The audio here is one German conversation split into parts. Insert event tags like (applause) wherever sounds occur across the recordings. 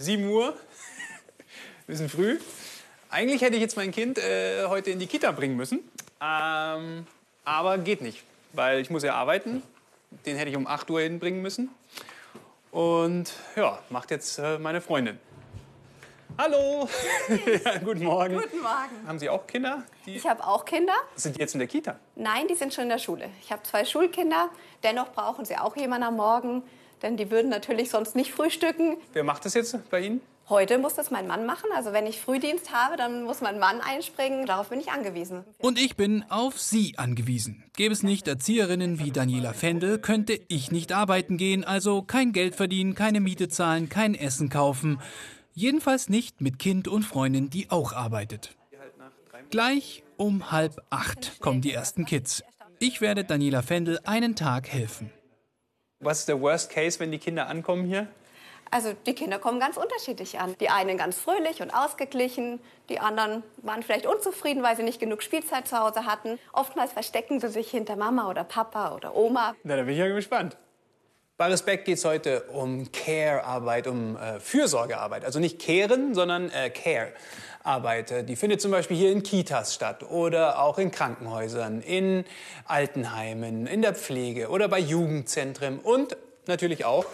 7 Uhr. (laughs) Bisschen früh. Eigentlich hätte ich jetzt mein Kind äh, heute in die Kita bringen müssen. Ähm, aber geht nicht, weil ich muss ja arbeiten. Den hätte ich um 8 Uhr hinbringen müssen. Und ja, macht jetzt äh, meine Freundin. Hallo. (laughs) ja, guten Morgen. Guten Morgen. Haben Sie auch Kinder? Ich habe auch Kinder. sind die jetzt in der Kita? Nein, die sind schon in der Schule. Ich habe zwei Schulkinder. Dennoch brauchen sie auch jemanden am Morgen, denn die würden natürlich sonst nicht frühstücken. Wer macht das jetzt bei Ihnen? Heute muss das mein Mann machen. Also wenn ich Frühdienst habe, dann muss mein Mann einspringen. Darauf bin ich angewiesen. Und ich bin auf Sie angewiesen. Gäbe es nicht Erzieherinnen wie Daniela Fendel, könnte ich nicht arbeiten gehen, also kein Geld verdienen, keine Miete zahlen, kein Essen kaufen. Jedenfalls nicht mit Kind und Freundin, die auch arbeitet. Gleich um halb acht kommen die ersten Kids. Ich werde Daniela Fendel einen Tag helfen. Was ist der Worst Case, wenn die Kinder ankommen hier? Also die Kinder kommen ganz unterschiedlich an. Die einen ganz fröhlich und ausgeglichen, die anderen waren vielleicht unzufrieden, weil sie nicht genug Spielzeit zu Hause hatten. Oftmals verstecken sie sich hinter Mama oder Papa oder Oma. Na, da bin ich ja gespannt. Bei Respekt geht es heute um Care-Arbeit, um äh, Fürsorgearbeit. Also nicht Kehren, sondern äh, Care-Arbeit. Äh, Die findet zum Beispiel hier in Kitas statt oder auch in Krankenhäusern, in Altenheimen, in der Pflege oder bei Jugendzentren und natürlich auch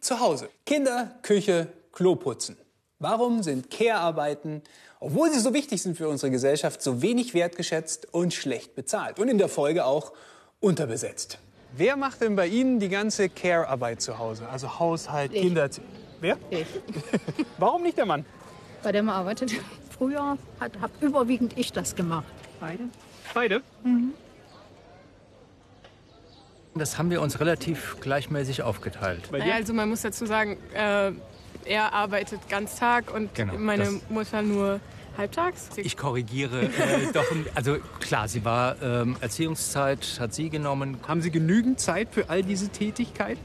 zu Hause. Kinder, Küche, Klo putzen. Warum sind Care-Arbeiten, obwohl sie so wichtig sind für unsere Gesellschaft, so wenig wertgeschätzt und schlecht bezahlt und in der Folge auch unterbesetzt? Wer macht denn bei Ihnen die ganze Care-Arbeit zu Hause? Also Haushalt, Kinder. Wer? Ich. (laughs) Warum nicht der Mann? Bei dem arbeitet. (laughs) Früher hat, hab überwiegend ich das gemacht. Beide. Beide? Das haben wir uns relativ gleichmäßig aufgeteilt. Bei Naja, dir? also man muss dazu sagen, äh, er arbeitet ganz Tag und Genau, meine Mutter nur halbtags. Ich korrigiere äh, (laughs) doch. Also klar, sie war ähm, Erziehungszeit, hat sie genommen. Haben Sie genügend Zeit für all diese Tätigkeit?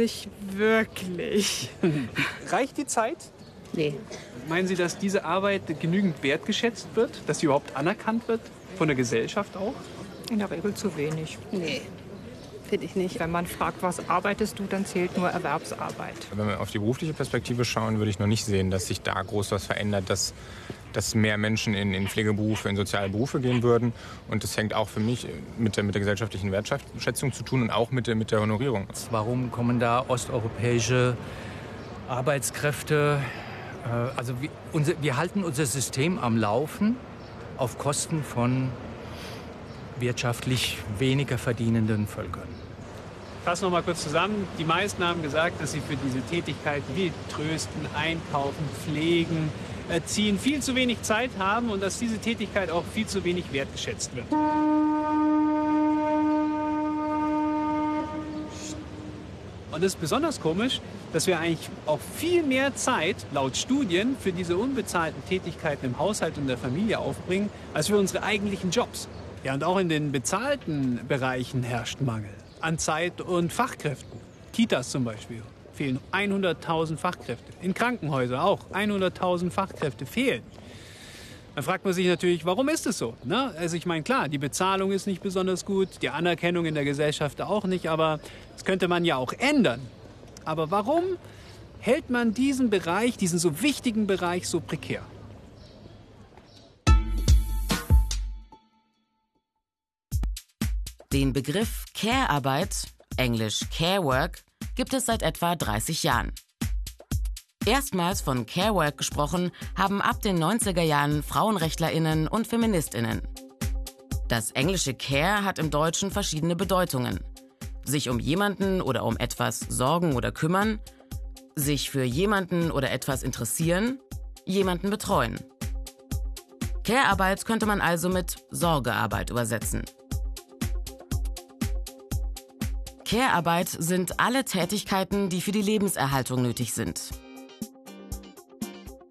Nicht wirklich. (laughs) Reicht die Zeit? Nee. Meinen Sie, dass diese Arbeit genügend wertgeschätzt wird? Dass sie überhaupt anerkannt wird? Von der Gesellschaft auch? In der Regel zu wenig. Nee. Finde ich nicht. Wenn man fragt, was arbeitest du, dann zählt nur Erwerbsarbeit. Wenn wir auf die berufliche Perspektive schauen, würde ich noch nicht sehen, dass sich da groß was verändert, dass, dass mehr Menschen in, in Pflegeberufe, in soziale Berufe gehen würden. Und das hängt auch für mich mit der, mit der gesellschaftlichen Wertschätzung zu tun und auch mit der, mit der Honorierung. Warum kommen da osteuropäische Arbeitskräfte? Äh, also wir, unser, wir halten unser System am Laufen auf Kosten von wirtschaftlich weniger verdienenden Völkern. Fassen noch mal kurz zusammen. Die meisten haben gesagt, dass sie für diese Tätigkeiten wie Trösten, Einkaufen, Pflegen, Erziehen viel zu wenig Zeit haben und dass diese Tätigkeit auch viel zu wenig wertgeschätzt wird. Und es ist besonders komisch, dass wir eigentlich auch viel mehr Zeit, laut Studien, für diese unbezahlten Tätigkeiten im Haushalt und der Familie aufbringen, als für unsere eigentlichen Jobs. Ja, und auch in den bezahlten Bereichen herrscht Mangel an Zeit und Fachkräften. Kitas zum Beispiel fehlen 100.000 Fachkräfte. In Krankenhäusern auch 100.000 Fachkräfte fehlen. Dann fragt man sich natürlich, warum ist es so? Ne? Also ich meine, klar, die Bezahlung ist nicht besonders gut, die Anerkennung in der Gesellschaft auch nicht, aber das könnte man ja auch ändern. Aber warum hält man diesen Bereich, diesen so wichtigen Bereich so prekär? Den Begriff Care-Arbeit, englisch Care Work, gibt es seit etwa 30 Jahren. Erstmals von Care Work gesprochen haben ab den 90er Jahren Frauenrechtlerinnen und Feministinnen. Das englische Care hat im Deutschen verschiedene Bedeutungen. Sich um jemanden oder um etwas sorgen oder kümmern, sich für jemanden oder etwas interessieren, jemanden betreuen. Care-Arbeit könnte man also mit Sorgearbeit übersetzen. Care-Arbeit sind alle Tätigkeiten, die für die Lebenserhaltung nötig sind.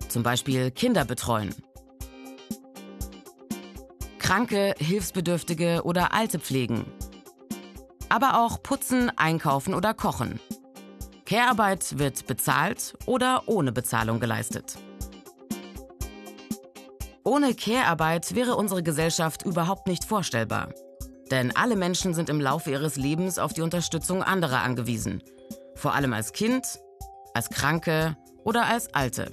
Zum Beispiel Kinder betreuen. Kranke, Hilfsbedürftige oder Alte pflegen. Aber auch putzen, einkaufen oder kochen. Care-Arbeit wird bezahlt oder ohne Bezahlung geleistet. Ohne Care-Arbeit wäre unsere Gesellschaft überhaupt nicht vorstellbar. Denn alle Menschen sind im Laufe ihres Lebens auf die Unterstützung anderer angewiesen. Vor allem als Kind, als Kranke oder als Alte.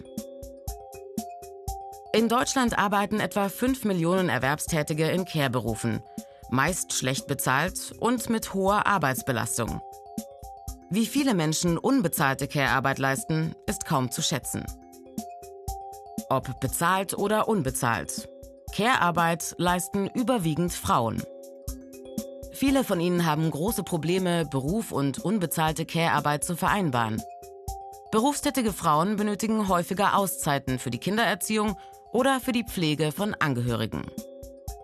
In Deutschland arbeiten etwa 5 Millionen Erwerbstätige in Care-Berufen, meist schlecht bezahlt und mit hoher Arbeitsbelastung. Wie viele Menschen unbezahlte Care-Arbeit leisten, ist kaum zu schätzen. Ob bezahlt oder unbezahlt. Care-Arbeit leisten überwiegend Frauen. Viele von ihnen haben große Probleme, Beruf und unbezahlte Care-Arbeit zu vereinbaren. Berufstätige Frauen benötigen häufiger Auszeiten für die Kindererziehung oder für die Pflege von Angehörigen.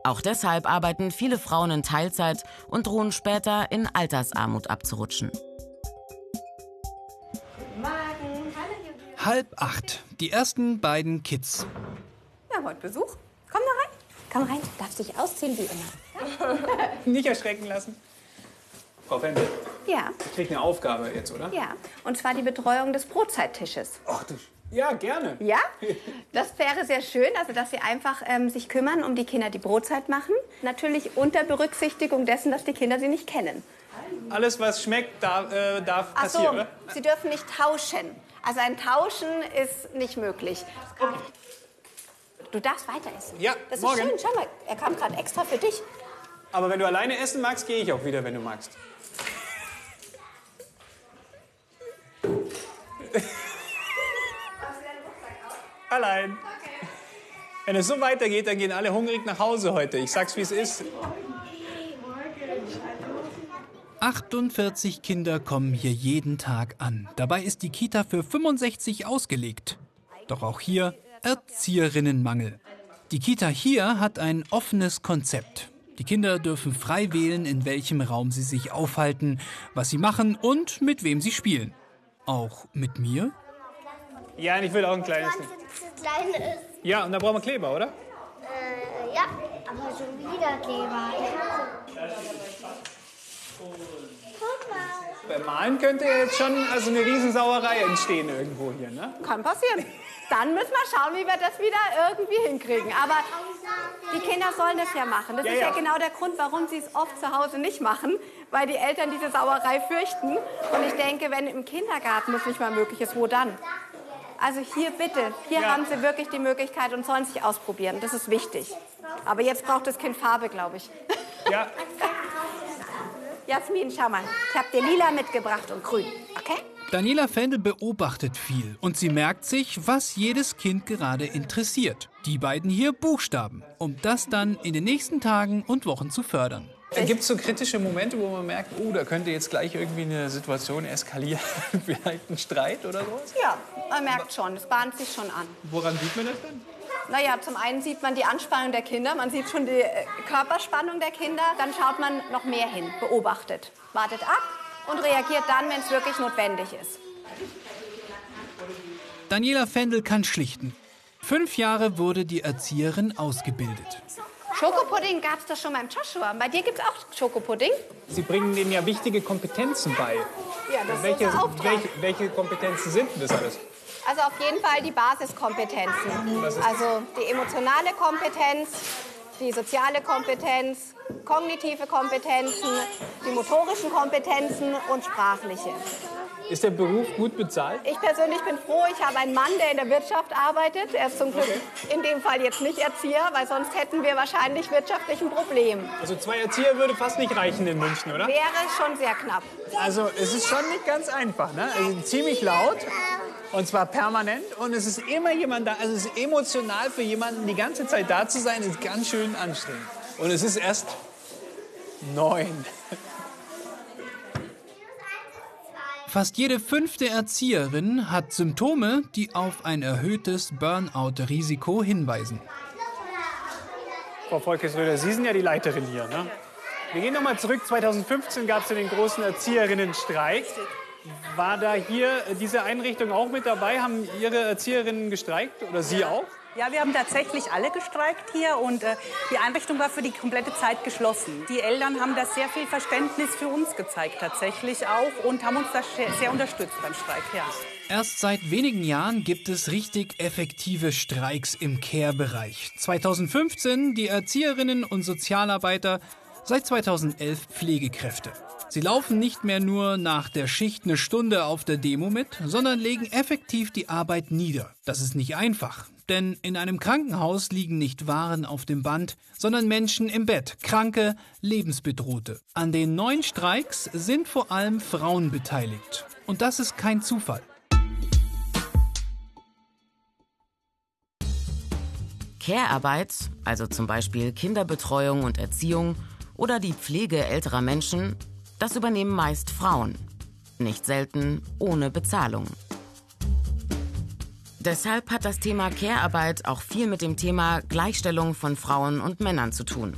Auch deshalb arbeiten viele Frauen in Teilzeit und drohen später in Altersarmut abzurutschen. Halb acht. Die ersten beiden Kids. Wir haben heute Besuch. Komm da rein. Komm rein. Darfst dich ausziehen wie immer. (laughs) Nicht erschrecken lassen. Frau Fendel, Ja, ich krieg eine Aufgabe jetzt, oder? ja. Und zwar die Betreuung des Brotzeittisches. Ach du. Ja, gerne. Ja, (laughs) das wäre sehr schön, also dass Sie einfach ähm, sich kümmern um die Kinder, die Brotzeit machen. Natürlich unter Berücksichtigung dessen, dass die Kinder sie nicht kennen. Alles, was schmeckt, darf, äh, darf Ach so, passieren, oder? Sie dürfen nicht tauschen. Also ein Tauschen ist nicht möglich. Du darfst weiter essen. Ja, das ist morgen. schön. Schau mal, er kam gerade extra für dich. Aber wenn du alleine essen magst, gehe ich auch wieder, wenn du magst. (laughs) Allein. Wenn es so weitergeht, dann gehen alle hungrig nach Hause heute. Ich sag's, wie es ist. 48 Kinder kommen hier jeden Tag an. Dabei ist die Kita für 65 ausgelegt. Doch auch hier Erzieherinnenmangel. Die Kita hier hat ein offenes Konzept. Die Kinder dürfen frei wählen, in welchem Raum sie sich aufhalten, was sie machen und mit wem sie spielen. Auch mit mir? Ja, und ich will auch ein kleines. Ja, und da brauchen wir Kleber, oder? Äh, ja, aber schon wieder Kleber. Mal. Beim Malen könnte jetzt schon also eine Riesensauerei entstehen irgendwo hier, ne? Kann passieren. Dann müssen wir schauen, wie wir das wieder irgendwie hinkriegen. Aber die Kinder sollen das ja machen. Das Ja, ist ja, ja. genau der Grund, warum sie es oft zu Hause nicht machen, weil die Eltern diese Sauerei fürchten. Und ich denke, wenn im Kindergarten das nicht mal möglich ist, wo dann? Also hier bitte, hier Ja. haben sie wirklich die Möglichkeit und sollen sich ausprobieren. Das ist wichtig. Aber jetzt braucht das Kind Farbe, glaube ich. Ja, (laughs) Jasmin, schau mal. Ich habe dir lila mitgebracht und grün. Okay? Daniela Fendel beobachtet viel und sie merkt sich, was jedes Kind gerade interessiert. Die beiden hier Buchstaben, um das dann in den nächsten Tagen und Wochen zu fördern. Gibt es so kritische Momente, wo man merkt, oh, da könnte jetzt gleich irgendwie eine Situation eskalieren, (laughs) vielleicht ein Streit oder sowas? Ja, man merkt schon. Es bahnt sich schon an. Woran sieht man das dann? Naja, zum einen sieht man die Anspannung der Kinder, man sieht schon die äh, Körperspannung der Kinder. Dann schaut man noch mehr hin, beobachtet, wartet ab und reagiert dann, wenn es wirklich notwendig ist. Daniela Fendel kann schlichten. Fünf Jahre wurde die Erzieherin ausgebildet. Schokopudding gab es doch schon beim Joshua. Bei dir gibt es auch Schokopudding? Sie bringen denen ja wichtige Kompetenzen bei. Ja, das ist Welche, unser Auftrag. welche, welche Kompetenzen sind denn das alles? Also auf jeden Fall die Basiskompetenzen. Also die emotionale Kompetenz, die soziale Kompetenz, kognitive Kompetenzen, die motorischen Kompetenzen und sprachliche. Ist der Beruf gut bezahlt? Ich persönlich bin froh, ich habe einen Mann, der in der Wirtschaft arbeitet. Er ist zum Glück in dem Fall jetzt nicht Erzieher, weil sonst hätten wir wahrscheinlich wirtschaftlich ein Problem. Also zwei Erzieher würde fast nicht reichen in München, oder? Wäre schon sehr knapp. Also es ist schon nicht ganz einfach, ne? Also ziemlich laut und zwar permanent und es ist immer jemand da. Also es ist emotional für jemanden die ganze Zeit da zu sein, ist ganz schön anstrengend. Und es ist erst neun. Fast jede fünfte Erzieherin hat Symptome, die auf ein erhöhtes Burnout-Risiko hinweisen. Frau Volkes-Röder, Sie sind ja die Leiterin hier, ne? Wir gehen noch mal zurück. 2015 gab es ja den großen Erzieherinnenstreik. War da hier diese Einrichtung auch mit dabei? Haben Ihre Erzieherinnen gestreikt oder Sie auch? Ja, wir haben tatsächlich alle gestreikt hier und äh, die Einrichtung war für die komplette Zeit geschlossen. Die Eltern haben da sehr viel Verständnis für uns gezeigt tatsächlich auch und haben uns da sehr, sehr unterstützt beim Streik. Ja. Erst seit wenigen Jahren gibt es richtig effektive Streiks im Care-Bereich. 2015 die Erzieherinnen und Sozialarbeiter seit 2011 Pflegekräfte. Sie laufen nicht mehr nur nach der Schicht eine Stunde auf der Demo mit, sondern legen effektiv die Arbeit nieder. Das ist nicht einfach, denn in einem Krankenhaus liegen nicht Waren auf dem Band, sondern Menschen im Bett, Kranke, Lebensbedrohte. An den neuen Streiks sind vor allem Frauen beteiligt. Und das ist kein Zufall. Care-Arbeit, also zum Beispiel Kinderbetreuung und Erziehung oder die Pflege älterer Menschen, das übernehmen meist Frauen. Nicht selten ohne Bezahlung. Deshalb hat das Thema Care-Arbeit auch viel mit dem Thema Gleichstellung von Frauen und Männern zu tun.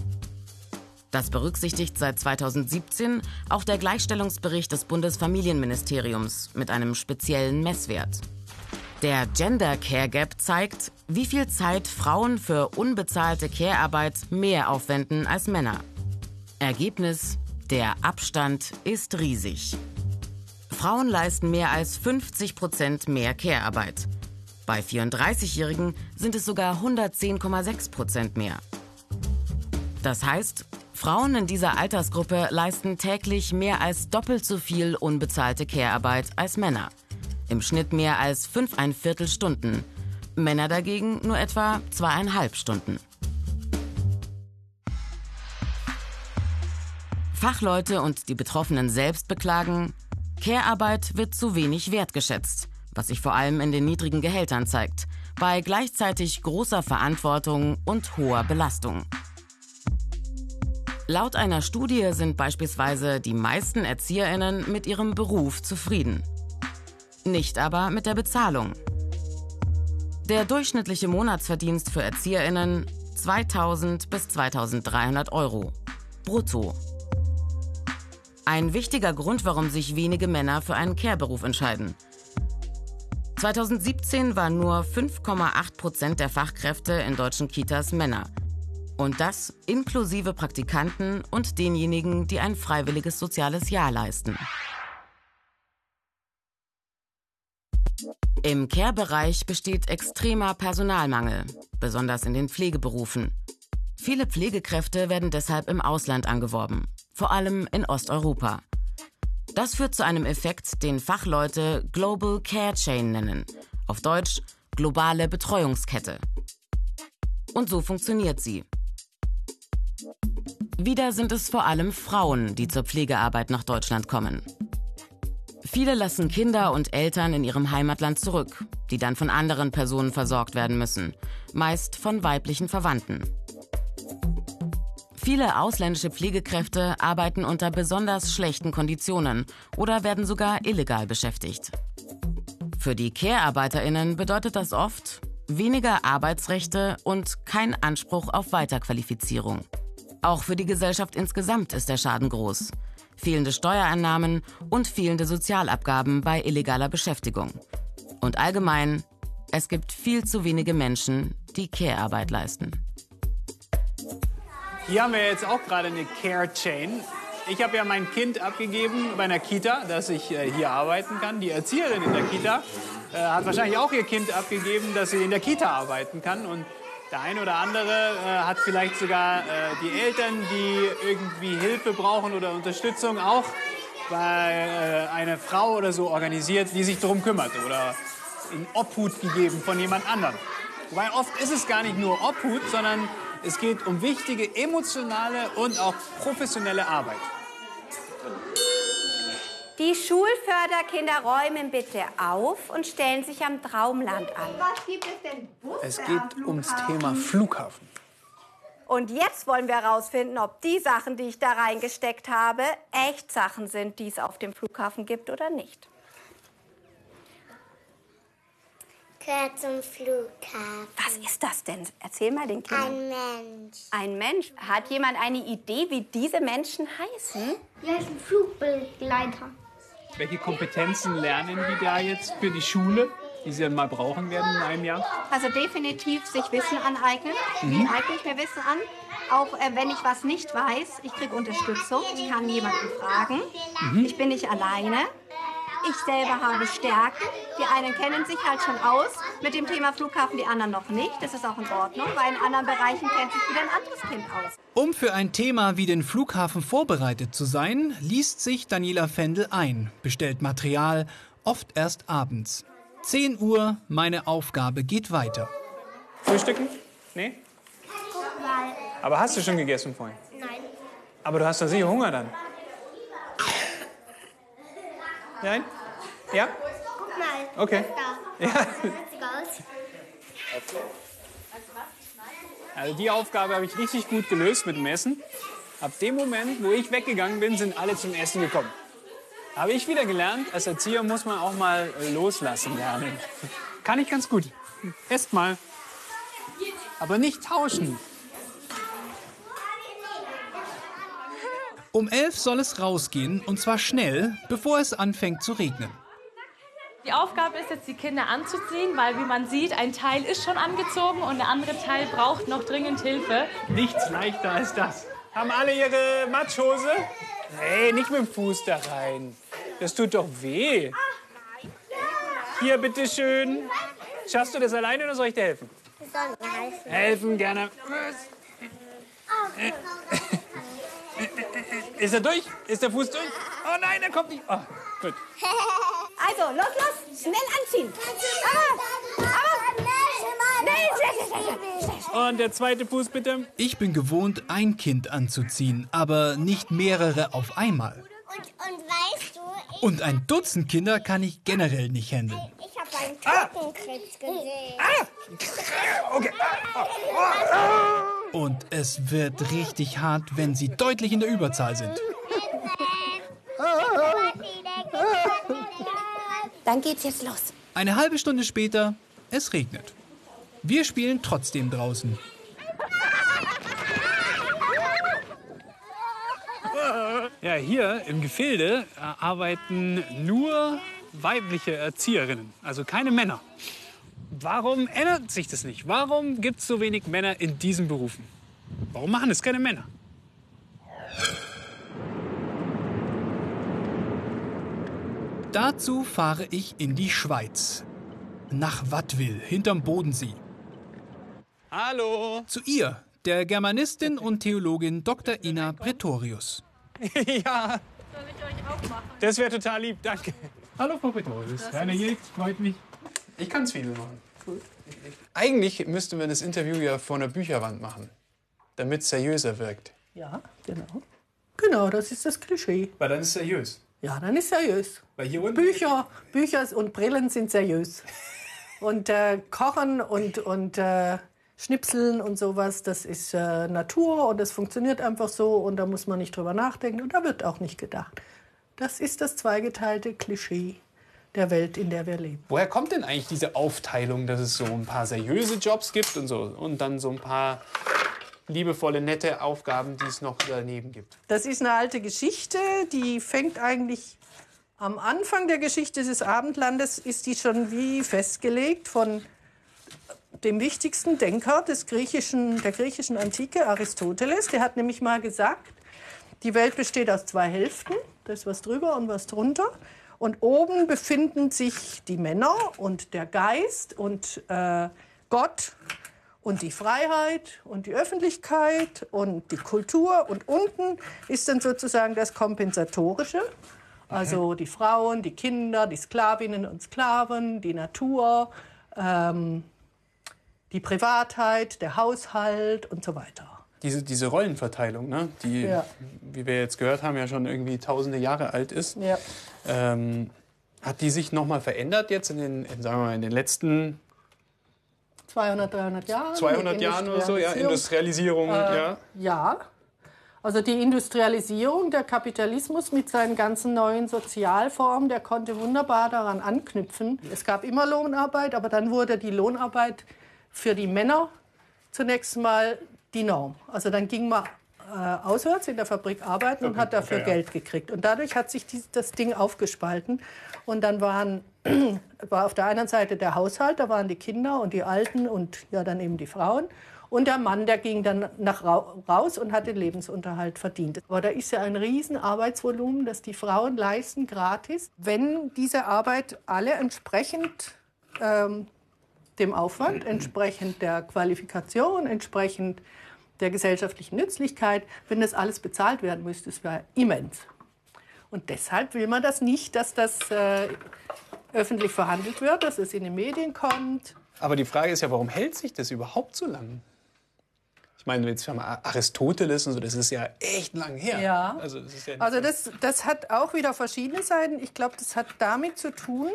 Das berücksichtigt seit 2017 auch der Gleichstellungsbericht des Bundesfamilienministeriums mit einem speziellen Messwert. Der Gender Care Gap zeigt, wie viel Zeit Frauen für unbezahlte Care-Arbeit mehr aufwenden als Männer. Ergebnis der Abstand ist riesig. Frauen leisten mehr als 50 Prozent mehr Care-Arbeit. Bei 34-Jährigen sind es sogar 110,6 Prozent mehr. Das heißt, Frauen in dieser Altersgruppe leisten täglich mehr als doppelt so viel unbezahlte Care-Arbeit als Männer. Im Schnitt mehr als fünfeinviertel Stunden. Männer dagegen nur etwa zweieinhalb Stunden. Fachleute und die Betroffenen selbst beklagen, Care-Arbeit wird zu wenig wertgeschätzt, was sich vor allem in den niedrigen Gehältern zeigt, bei gleichzeitig großer Verantwortung und hoher Belastung. Laut einer Studie sind beispielsweise die meisten Erzieherinnen mit ihrem Beruf zufrieden. Nicht aber mit der Bezahlung. Der durchschnittliche Monatsverdienst für Erzieherinnen 2000 bis 2300 Euro. Brutto. Ein wichtiger Grund, warum sich wenige Männer für einen Care-Beruf entscheiden. 2017 waren nur 5,8 Prozent der Fachkräfte in deutschen Kitas Männer. Und das inklusive Praktikanten und denjenigen, die ein freiwilliges soziales Jahr leisten. Im Care-Bereich besteht extremer Personalmangel, besonders in den Pflegeberufen. Viele Pflegekräfte werden deshalb im Ausland angeworben vor allem in Osteuropa. Das führt zu einem Effekt, den Fachleute Global Care Chain nennen, auf Deutsch globale Betreuungskette. Und so funktioniert sie. Wieder sind es vor allem Frauen, die zur Pflegearbeit nach Deutschland kommen. Viele lassen Kinder und Eltern in ihrem Heimatland zurück, die dann von anderen Personen versorgt werden müssen, meist von weiblichen Verwandten. Viele ausländische Pflegekräfte arbeiten unter besonders schlechten Konditionen oder werden sogar illegal beschäftigt. Für die Care-ArbeiterInnen bedeutet das oft weniger Arbeitsrechte und kein Anspruch auf Weiterqualifizierung. Auch für die Gesellschaft insgesamt ist der Schaden groß. Fehlende Steuereinnahmen und fehlende Sozialabgaben bei illegaler Beschäftigung. Und allgemein, es gibt viel zu wenige Menschen, die Care-Arbeit leisten. Hier haben wir jetzt auch gerade eine Care Chain. Ich habe ja mein Kind abgegeben bei einer Kita, dass ich äh, hier arbeiten kann. Die Erzieherin in der Kita äh, hat wahrscheinlich auch ihr Kind abgegeben, dass sie in der Kita arbeiten kann. Und der eine oder andere äh, hat vielleicht sogar die Eltern, die irgendwie Hilfe brauchen oder Unterstützung, auch bei einer Frau oder so organisiert, die sich darum kümmert oder in Obhut gegeben von jemand anderem. Wobei oft ist es gar nicht nur Obhut, sondern es geht um wichtige emotionale und auch professionelle Arbeit. Die Schulförderkinder räumen bitte auf und stellen sich am Traumland an. Was gibt es denn Busse Es geht ums Thema Flughafen. Und jetzt wollen wir herausfinden, ob die Sachen, die ich da reingesteckt habe, echt Sachen sind, die es auf dem Flughafen gibt oder nicht. Gehört zum Flughafen. Was ist das denn? Erzähl mal den Kindern. Ein Mensch. Ein Mensch. Hat jemand eine Idee, wie diese Menschen heißen? Die heißen Flugbegleiter. Welche Kompetenzen lernen die da jetzt für die Schule, die sie dann mal brauchen werden in einem Jahr? Also definitiv sich Wissen aneignen. Wie eigne ich mir Wissen an? Auch äh, wenn ich was nicht weiß, ich kriege Unterstützung. Ich kann jemanden fragen. Mhm. Ich bin nicht alleine. Ich selber habe Stärken. Die einen kennen sich halt schon aus mit dem Thema Flughafen, die anderen noch nicht. Das ist auch in Ordnung, weil in anderen Bereichen kennt sich wieder ein anderes Kind aus. Um für ein Thema wie den Flughafen vorbereitet zu sein, liest sich Daniela Fendel ein, bestellt Material, oft erst abends. 10 Uhr, meine Aufgabe geht weiter. Frühstücken? Nee? Guck mal. Aber hast du schon gegessen vorhin? Nein. Aber du hast doch sicher Hunger dann. Nein? Ja? Guck mal. Okay. Da. Ja. Also die Aufgabe habe ich richtig gut gelöst mit dem Essen. Ab dem Moment, wo ich weggegangen bin, sind alle zum Essen gekommen. Habe ich wieder gelernt, als Erzieher muss man auch mal loslassen lernen. Kann ich ganz gut. Esst mal. Aber nicht tauschen. Um 11 soll es rausgehen und zwar schnell, bevor es anfängt zu regnen. Die Aufgabe ist jetzt, die Kinder anzuziehen, weil wie man sieht, ein Teil ist schon angezogen und der andere Teil braucht noch dringend Hilfe. Nichts leichter als das. Haben alle ihre Matschhose? Nee, nicht mit dem Fuß da rein. Das tut doch weh. Hier, bitteschön. Schaffst du das alleine oder soll ich dir helfen? Wir sollen mir helfen. Helfen, gerne. Ist er durch? Ist der Fuß durch? Oh nein, er kommt nicht. Oh, gut. (laughs) Also, los, los, schnell anziehen. Aber, aber, schnell, schnell. Und der zweite Fuß bitte. Ich bin gewohnt, ein Kind anzuziehen, aber nicht mehrere auf einmal. Und, und weißt du, ich, Und ein Dutzend Kinder kann ich generell nicht handeln. ich habe einen Totenkrebs gesehen. Okay. (laughs) Und es wird richtig hart, wenn sie deutlich in der Überzahl sind. Dann geht's jetzt los. Eine halbe Stunde später, es regnet. Wir spielen trotzdem draußen. Ja, hier im Gefilde äh, arbeiten nur weibliche Erzieherinnen, also keine Männer. Warum ändert sich das nicht? Warum gibt es so wenig Männer in diesen Berufen? Warum machen es keine Männer? Dazu fahre ich in die Schweiz. Nach Wattwil, hinterm Bodensee. Hallo. Zu ihr, der Germanistin und Theologin Dr. Ina Pretorius. (laughs) ja. Das wäre total lieb, danke. Hallo, Frau Petrolius. Herr Nils, freut mich. Ich kann Zwiebeln machen. Eigentlich müssten wir das Interview ja vor einer Bücherwand machen, damit es seriöser wirkt. Ja, genau. Genau, das ist das Klischee. Weil dann ist es seriös. Ja, dann ist seriös. Weil hier unten Bücher, Bücher und Brillen sind seriös. Und äh, Kochen und, und äh, Schnipseln und sowas, das ist äh, Natur und das funktioniert einfach so und da muss man nicht drüber nachdenken und da wird auch nicht gedacht. Das ist das zweigeteilte Klischee der Welt, in der wir leben. Woher kommt denn eigentlich diese Aufteilung, dass es so ein paar seriöse Jobs gibt und so und dann so ein paar liebevolle, nette Aufgaben, die es noch daneben gibt? Das ist eine alte Geschichte, die fängt eigentlich am Anfang der Geschichte des Abendlandes, ist die schon wie festgelegt von dem wichtigsten Denker des griechischen, der griechischen Antike, Aristoteles. Der hat nämlich mal gesagt, die Welt besteht aus zwei Hälften, da ist was drüber und was drunter. Und oben befinden sich die Männer und der Geist und äh, Gott und die Freiheit und die Öffentlichkeit und die Kultur. Und unten ist dann sozusagen das Kompensatorische. Also die Frauen, die Kinder, die Sklavinnen und Sklaven, die Natur, ähm, die Privatheit, der Haushalt und so weiter. Diese, diese Rollenverteilung, ne? die, Ja. wie wir jetzt gehört haben, ja schon irgendwie tausende Jahre alt ist. Ja. Ähm, hat die sich noch mal verändert jetzt in den, in, sagen wir mal, in den letzten 200, 300 Jahren. 200 die Jahren oder so? Ja, Industrialisierung. Industrialisierung, Äh, ja. Ja. Also die Industrialisierung, der Kapitalismus mit seinen ganzen neuen Sozialformen, der konnte wunderbar daran anknüpfen. Es gab immer Lohnarbeit, aber dann wurde die Lohnarbeit für die Männer zunächst mal die Norm. Also dann ging man äh, auswärts in der Fabrik arbeiten und hat dafür okay, ja. Geld gekriegt. Und dadurch hat sich dies, das Ding aufgespalten. Und dann waren, (clears throat) war auf der einen Seite der Haushalt, da waren die Kinder und die Alten und ja dann eben die Frauen. Und der Mann, der ging dann nach rau- raus und hat den Lebensunterhalt verdient. Aber da ist ja ein riesen Arbeitsvolumen, das die Frauen leisten gratis, wenn diese Arbeit alle entsprechend ähm, dem Aufwand, entsprechend der Qualifikation, entsprechend der gesellschaftlichen Nützlichkeit, wenn das alles bezahlt werden müsste. Es wäre immens. Und deshalb will man das nicht, dass das äh, öffentlich verhandelt wird, dass es in die Medien kommt. Aber die Frage ist ja, warum hält sich das überhaupt so lang? Ich meine, jetzt haben wir Aristoteles und so, das ist ja echt lang her. Ja. Also, das, ist ja also das, das hat auch wieder verschiedene Seiten. Ich glaube, das hat damit zu tun,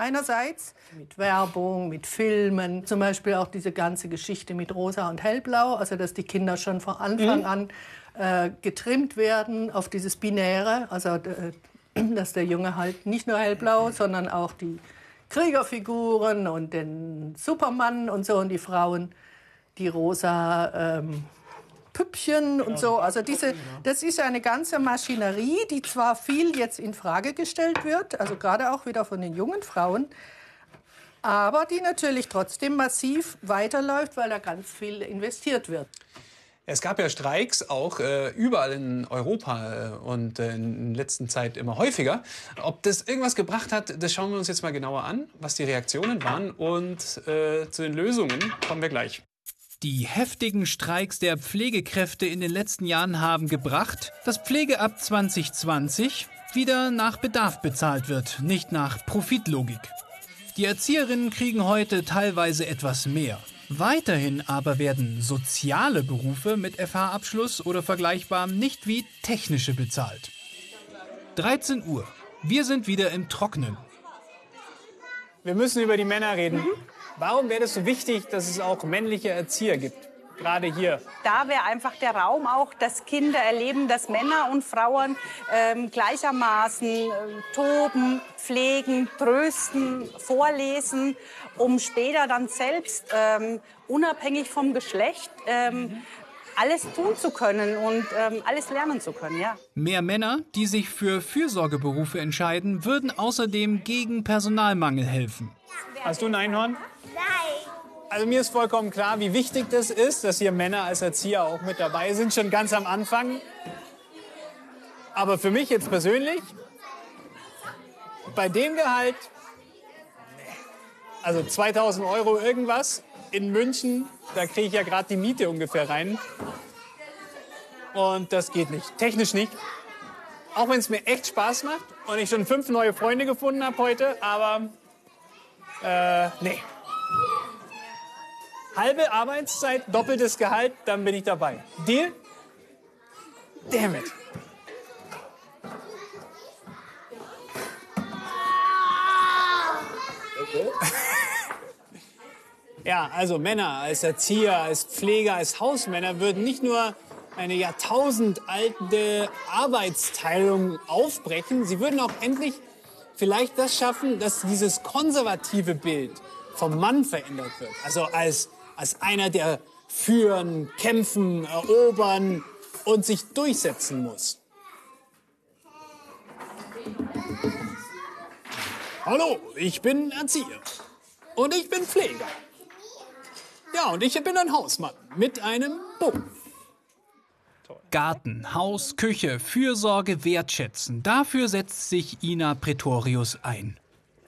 einerseits mit Werbung, mit Filmen, zum Beispiel auch diese ganze Geschichte mit Rosa und Hellblau, also dass die Kinder schon von Anfang Mhm. an äh, getrimmt werden auf dieses Binäre, also äh, (clears throat) dass der Junge halt nicht nur hellblau, sondern auch die Kriegerfiguren und den Supermann und so und die Frauen die rosa ähm, Püppchen und so. Also diese, das ist eine ganze Maschinerie, die zwar viel jetzt in Frage gestellt wird, also gerade auch wieder von den jungen Frauen, aber die natürlich trotzdem massiv weiterläuft, weil da ganz viel investiert wird. Es gab ja Streiks auch äh, überall in Europa äh, und äh, in der letzten Zeit immer häufiger. Ob das irgendwas gebracht hat, das schauen wir uns jetzt mal genauer an, was die Reaktionen waren und äh, zu den Lösungen kommen wir gleich. Die heftigen Streiks der Pflegekräfte in den letzten Jahren haben gebracht, dass Pflege ab 2020 wieder nach Bedarf bezahlt wird, nicht nach Profitlogik. Die Erzieherinnen kriegen heute teilweise etwas mehr. Weiterhin aber werden soziale Berufe mit FH-Abschluss oder vergleichbarem nicht wie technische bezahlt. 13 Uhr. Wir sind wieder im Trocknen. Wir müssen über die Männer reden. Warum wäre es so wichtig, dass es auch männliche Erzieher gibt? Gerade hier. Da wäre einfach der Raum auch, dass Kinder erleben, dass Männer und Frauen ähm, gleichermaßen äh, toben, pflegen, trösten, vorlesen, um später dann selbst ähm, unabhängig vom Geschlecht ähm, alles tun zu können und ähm, alles lernen zu können. Ja. Mehr Männer, die sich für Fürsorgeberufe entscheiden, würden außerdem gegen Personalmangel helfen. Hast du ein Einhorn? Nein. Also mir ist vollkommen klar, wie wichtig das ist, dass hier Männer als Erzieher auch mit dabei sind, schon ganz am Anfang. Aber für mich jetzt persönlich, bei dem Gehalt, also 2000 Euro irgendwas in München, da kriege ich ja gerade die Miete ungefähr rein. Und das geht nicht, technisch nicht. Auch wenn es mir echt Spaß macht und ich schon fünf neue Freunde gefunden habe heute, aber äh, nee. Halbe Arbeitszeit, doppeltes Gehalt, dann bin ich dabei. Deal? Damn it. Ja, also Männer als Erzieher, als Pfleger, als Hausmänner würden nicht nur eine jahrtausendalte Arbeitsteilung aufbrechen, sie würden auch endlich vielleicht das schaffen, dass dieses konservative Bild vom Mann verändert wird. Also als, als einer, der führen, kämpfen, erobern und sich durchsetzen muss. Hallo, ich bin Erzieher. Und ich bin Pfleger. Ja, und ich bin ein Hausmann mit einem Bumm. Garten, Haus, Küche, Fürsorge wertschätzen. Dafür setzt sich Ina Pretorius ein.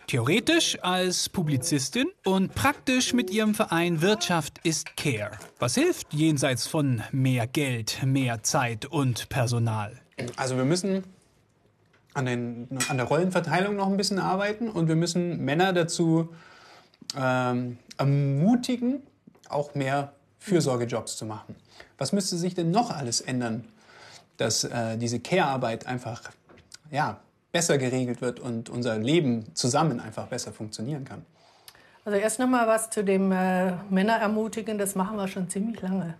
Theoretisch als Publizistin und praktisch mit ihrem Verein Wirtschaft ist Care. Was hilft jenseits von mehr Geld, mehr Zeit und Personal? Also wir müssen an, den, an der Rollenverteilung noch ein bisschen arbeiten und wir müssen Männer dazu ähm, ermutigen, auch mehr Fürsorgejobs zu machen. Was müsste sich denn noch alles ändern, dass äh, diese Care-Arbeit einfach ja, besser geregelt wird und unser Leben zusammen einfach besser funktionieren kann? Also erst noch mal was zu dem äh, Männer ermutigen, das machen wir schon ziemlich lange.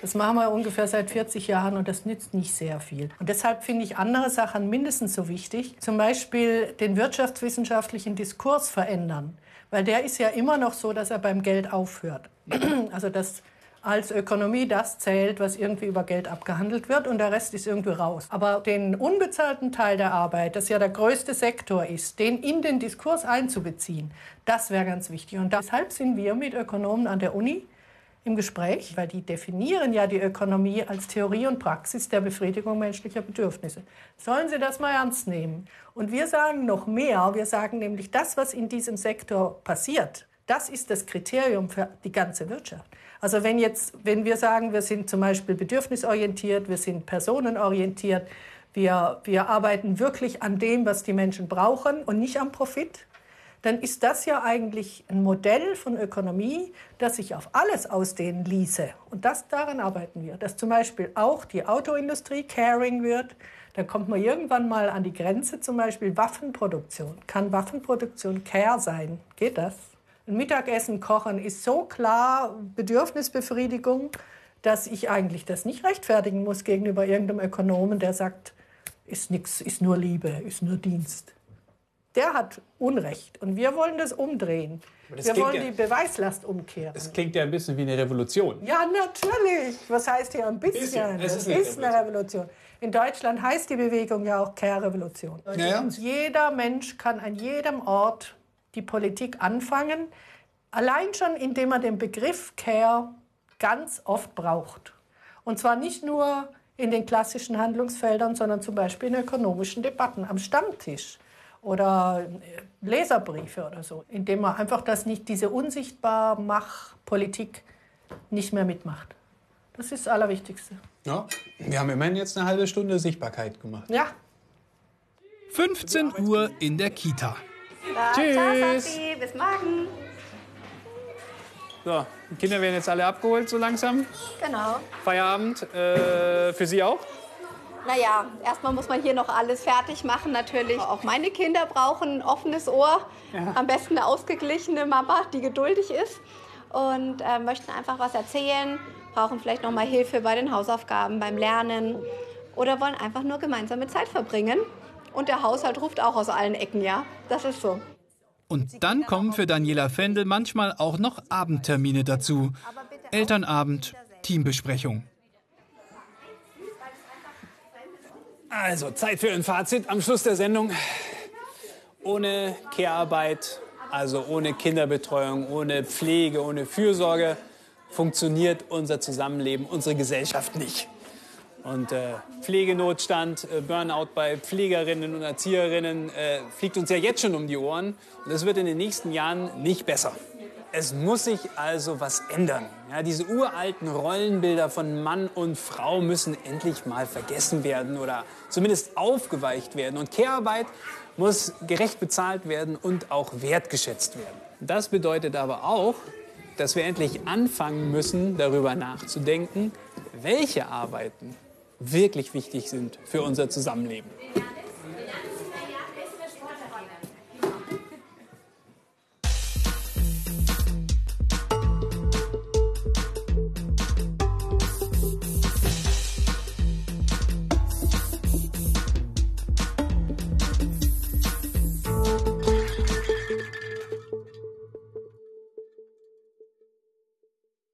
Das machen wir ungefähr seit 40 Jahren und das nützt nicht sehr viel. Und deshalb finde ich andere Sachen mindestens so wichtig. Zum Beispiel den wirtschaftswissenschaftlichen Diskurs verändern. Weil der ist ja immer noch so, dass er beim Geld aufhört. (clears throat) Also dass als Ökonomie das zählt, was irgendwie über Geld abgehandelt wird und der Rest ist irgendwie raus. Aber den unbezahlten Teil der Arbeit, das ja der größte Sektor ist, den in den Diskurs einzubeziehen, das wäre ganz wichtig. Und deshalb sind wir mit Ökonomen an der Uni im Gespräch, weil die definieren ja die Ökonomie als Theorie und Praxis der Befriedigung menschlicher Bedürfnisse. Sollen sie das mal ernst nehmen? Und wir sagen noch mehr, wir sagen nämlich, das, was in diesem Sektor passiert, Das ist das Kriterium für die ganze Wirtschaft. Also wenn, jetzt, wenn wir sagen, wir sind zum Beispiel bedürfnisorientiert, wir sind personenorientiert, wir, wir arbeiten wirklich an dem, was die Menschen brauchen und nicht am Profit, dann ist das ja eigentlich ein Modell von Ökonomie, das sich auf alles ausdehnen ließe. Und das, daran arbeiten wir. Dass zum Beispiel auch die Autoindustrie caring wird. Dann kommt man irgendwann mal an die Grenze, zum Beispiel Waffenproduktion. Kann Waffenproduktion care sein? Geht das? Ein Mittagessen kochen ist so klar Bedürfnisbefriedigung, dass ich eigentlich das nicht rechtfertigen muss gegenüber irgendeinem Ökonomen, der sagt, ist nichts, ist nur Liebe, ist nur Dienst. Der hat Unrecht und wir wollen das umdrehen. das wir wollen ja- die Beweislast umkehren. Das klingt ja ein bisschen wie eine Revolution. Ja, natürlich. Was heißt hier ein bisschen? Bisschen. Es Es ist eine ist eine Revolution. In Deutschland heißt die Bewegung ja auch Care-Revolution. Ja, jeder Mensch kann an jedem Ort die Politik anfangen, allein schon indem er den Begriff Care ganz oft braucht. Und zwar nicht nur in den klassischen Handlungsfeldern, sondern zum Beispiel in ökonomischen Debatten am Stammtisch oder äh, Leserbriefe oder so, indem man einfach das nicht, diese unsichtbar Mach-Politik nicht mehr mitmacht. Das ist das Allerwichtigste. Ja, wir haben immerhin jetzt eine halbe Stunde Sichtbarkeit gemacht. Ja. 15 Uhr in der Kita. Ja, Tschüss. Ciao, Sophie. Bis morgen. So, die Kinder werden jetzt alle abgeholt so langsam. Genau. Feierabend. Äh, für Sie auch? Naja, erstmal muss man hier noch alles fertig machen natürlich. Auch meine Kinder brauchen ein offenes Ohr. Ja. Am besten eine ausgeglichene Mama, die geduldig ist. Und äh, möchten einfach was erzählen, brauchen vielleicht noch mal Hilfe bei den Hausaufgaben, beim Lernen. Oder wollen einfach nur gemeinsame Zeit verbringen. Und der Haushalt ruft auch aus allen Ecken, ja? Das ist so. Und dann kommen für Daniela Fendel manchmal auch noch Abendtermine dazu. Elternabend, Teambesprechung. Also, Zeit für ein Fazit am Schluss der Sendung. Ohne Care-Arbeit, also ohne Kinderbetreuung, ohne Pflege, ohne Fürsorge funktioniert unser Zusammenleben, unsere Gesellschaft nicht. Und äh, Pflegenotstand, äh, Burnout bei Pflegerinnen und Erzieherinnen äh, fliegt uns ja jetzt schon um die Ohren. Und das wird in den nächsten Jahren nicht besser. Es muss sich also was ändern. Ja, diese uralten Rollenbilder von Mann und Frau müssen endlich mal vergessen werden oder zumindest aufgeweicht werden. Und Care-Arbeit muss gerecht bezahlt werden und auch wertgeschätzt werden. Das bedeutet aber auch, dass wir endlich anfangen müssen, darüber nachzudenken, welche Arbeiten wirklich wichtig sind für unser Zusammenleben.